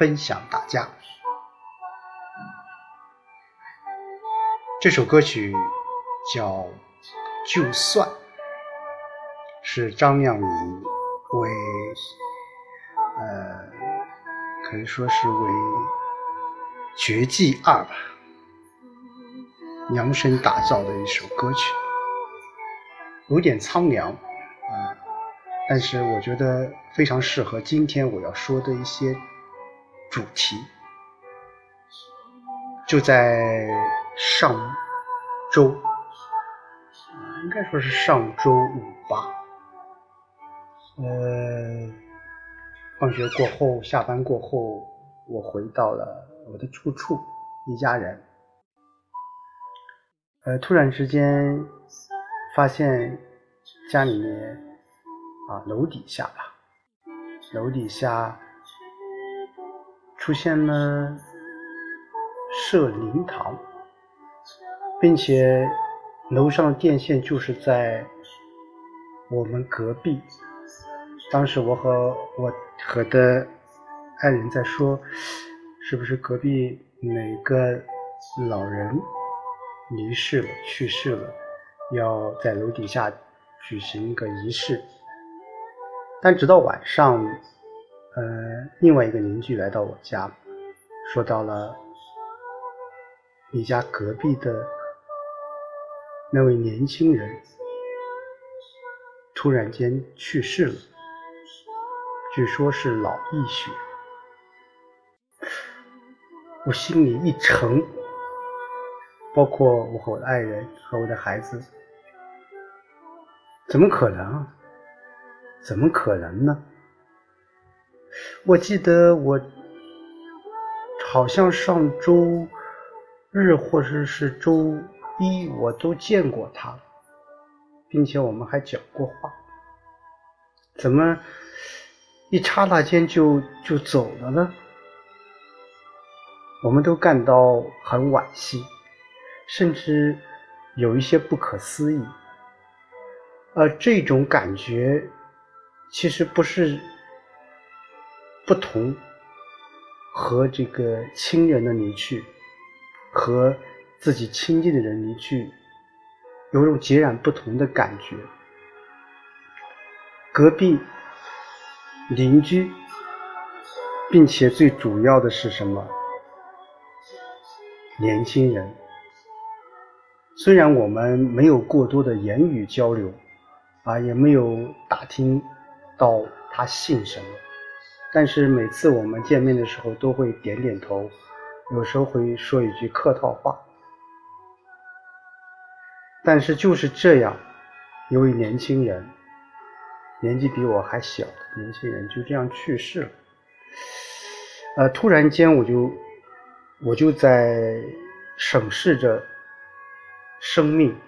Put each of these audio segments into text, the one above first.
分享大家。这首歌曲叫《就算》，是张靓颖为呃，可以说是为《绝技二》吧。量身打造的一首歌曲，有点苍凉啊，但是我觉得非常适合今天我要说的一些主题。就在上周，应该说是上周五吧，呃，放学过后，下班过后，我回到了我的住处，一家人。呃，突然之间发现家里面啊，楼底下吧，楼底下出现了设灵堂，并且楼上的电线就是在我们隔壁。当时我和我和的爱人在说，是不是隔壁哪个老人？离世了，去世了，要在楼底下举行一个仪式。但直到晚上，呃，另外一个邻居来到我家，说到了你家隔壁的那位年轻人突然间去世了，据说是脑溢血，我心里一沉。包括我和我的爱人和我的孩子，怎么可能？怎么可能呢？我记得我好像上周日或者是周一，我都见过他，并且我们还讲过话。怎么一刹那间就就走了呢？我们都感到很惋惜。甚至有一些不可思议，而这种感觉其实不是不同和这个亲人的离去，和自己亲近的人离去，有种截然不同的感觉。隔壁邻居，并且最主要的是什么？年轻人。虽然我们没有过多的言语交流，啊，也没有打听到他姓什么，但是每次我们见面的时候都会点点头，有时候会说一句客套话。但是就是这样，一位年轻人，年纪比我还小的年轻人就这样去世了。呃，突然间我就我就在审视着。生命，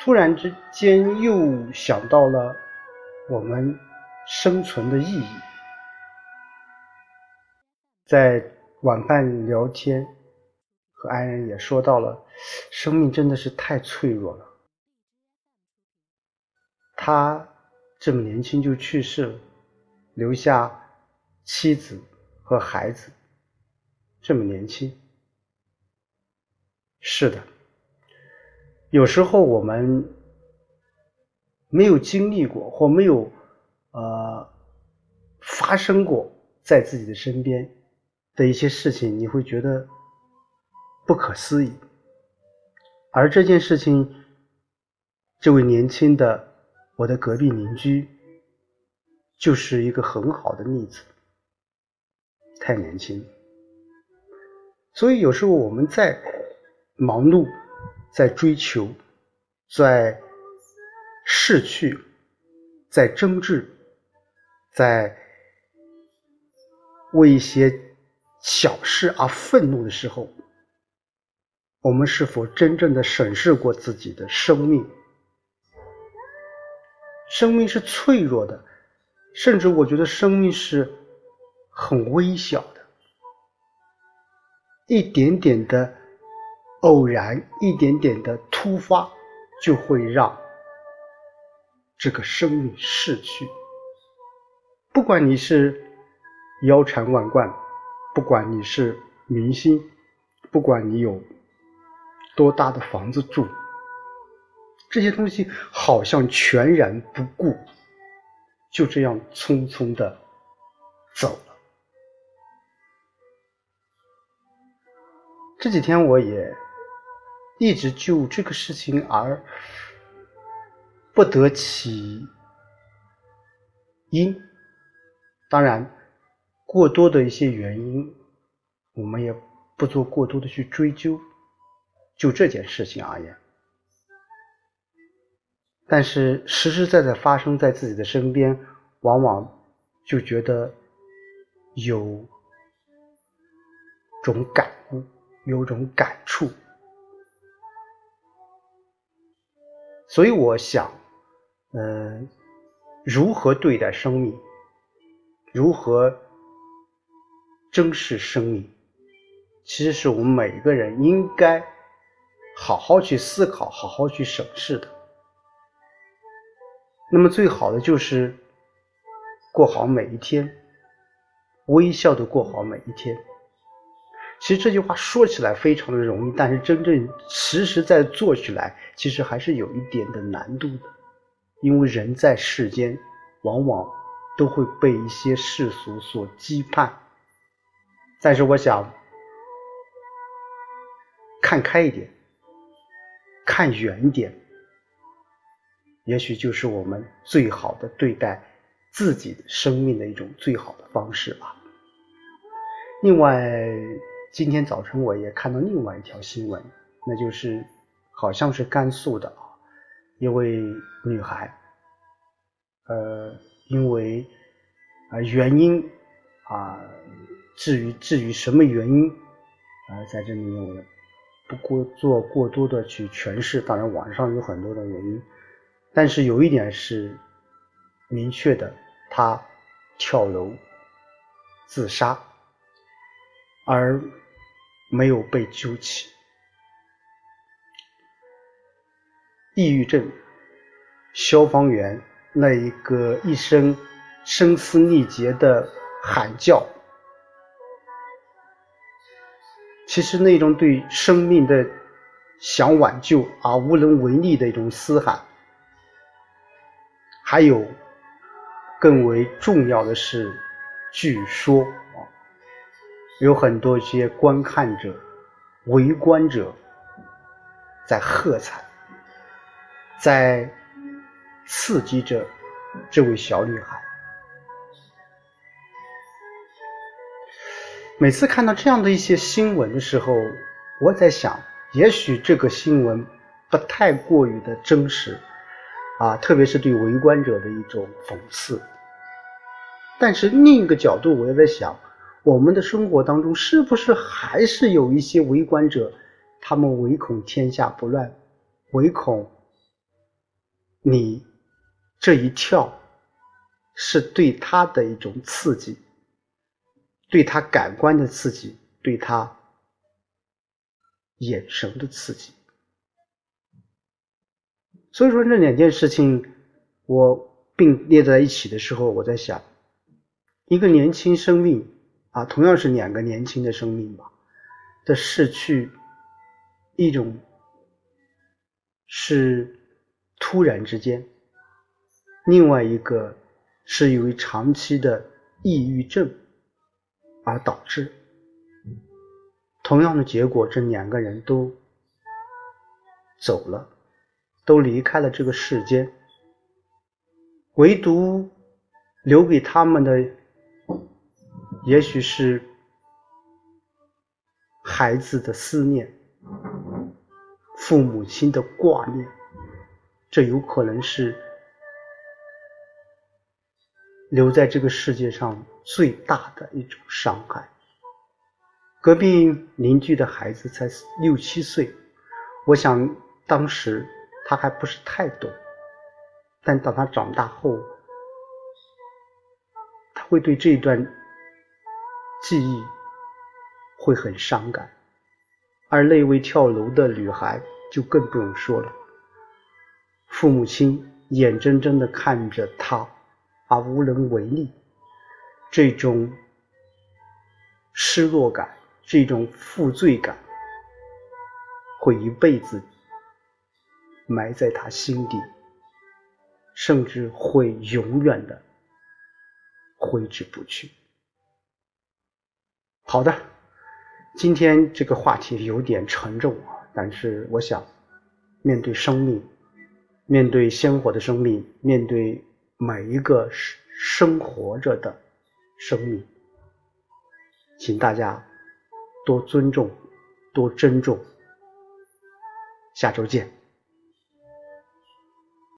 突然之间又想到了我们生存的意义。在晚饭聊天，和爱人也说到了，生命真的是太脆弱了。他这么年轻就去世了，留下妻子和孩子，这么年轻，是的。有时候我们没有经历过或没有呃发生过在自己的身边的一些事情，你会觉得不可思议。而这件事情，这位年轻的我的隔壁邻居就是一个很好的例子。太年轻，所以有时候我们在忙碌。在追求，在逝去，在争执，在为一些小事而愤怒的时候，我们是否真正的审视过自己的生命？生命是脆弱的，甚至我觉得生命是很微小的，一点点的偶然，一点点的突发，就会让这个生命逝去。不管你是腰缠万贯，不管你是明星，不管你有多大的房子住。这些东西好像全然不顾，就这样匆匆的走了。这几天我也一直就这个事情而不得其因，当然，过多的一些原因，我们也不做过多的去追究。就这件事情而言。但是实实在在发生在自己的身边，往往就觉得有种感悟，有种感触。所以我想，嗯，如何对待生命，如何珍视生命，其实是我们每一个人应该好好去思考、好好去审视的。那么最好的就是过好每一天，微笑的过好每一天。其实这句话说起来非常的容易，但是真正实实在做起来，其实还是有一点的难度的。因为人在世间，往往都会被一些世俗所羁绊。但是我想看开一点，看远一点。也许就是我们最好的对待自己生命的一种最好的方式吧。另外，今天早晨我也看到另外一条新闻，那就是好像是甘肃的啊，一位女孩，呃，因为啊原因啊，至于至于什么原因啊，在这里面我不过做过多的去诠释，当然网上有很多的原因。但是有一点是明确的，他跳楼自杀，而没有被救起。抑郁症，消防员那一个一声声嘶力竭的喊叫，其实那种对生命的想挽救而无能为力的一种嘶喊。还有更为重要的是，据说啊，有很多一些观看者、围观者在喝彩，在刺激着这位小女孩。每次看到这样的一些新闻的时候，我在想，也许这个新闻不太过于的真实。啊，特别是对围观者的一种讽刺。但是另一个角度，我也在想，我们的生活当中是不是还是有一些围观者，他们唯恐天下不乱，唯恐你这一跳是对他的一种刺激，对他感官的刺激，对他眼神的刺激。所以说，这两件事情我并列在一起的时候，我在想，一个年轻生命啊，同样是两个年轻的生命吧的逝去，一种是突然之间，另外一个是因为长期的抑郁症而导致，同样的结果，这两个人都走了。都离开了这个世间，唯独留给他们的，也许是孩子的思念，父母亲的挂念，这有可能是留在这个世界上最大的一种伤害。隔壁邻居的孩子才六七岁，我想当时他还不是太懂，但当他长大后，他会对这段记忆会很伤感，而那位跳楼的女孩就更不用说了，父母亲眼睁睁的看着他而无能为力，这种失落感。这种负罪感会一辈子埋在他心底，甚至会永远的挥之不去。好的，今天这个话题有点沉重啊，但是我想，面对生命，面对鲜活的生命，面对每一个生生活着的生命，请大家。多尊重，多珍重。下周见。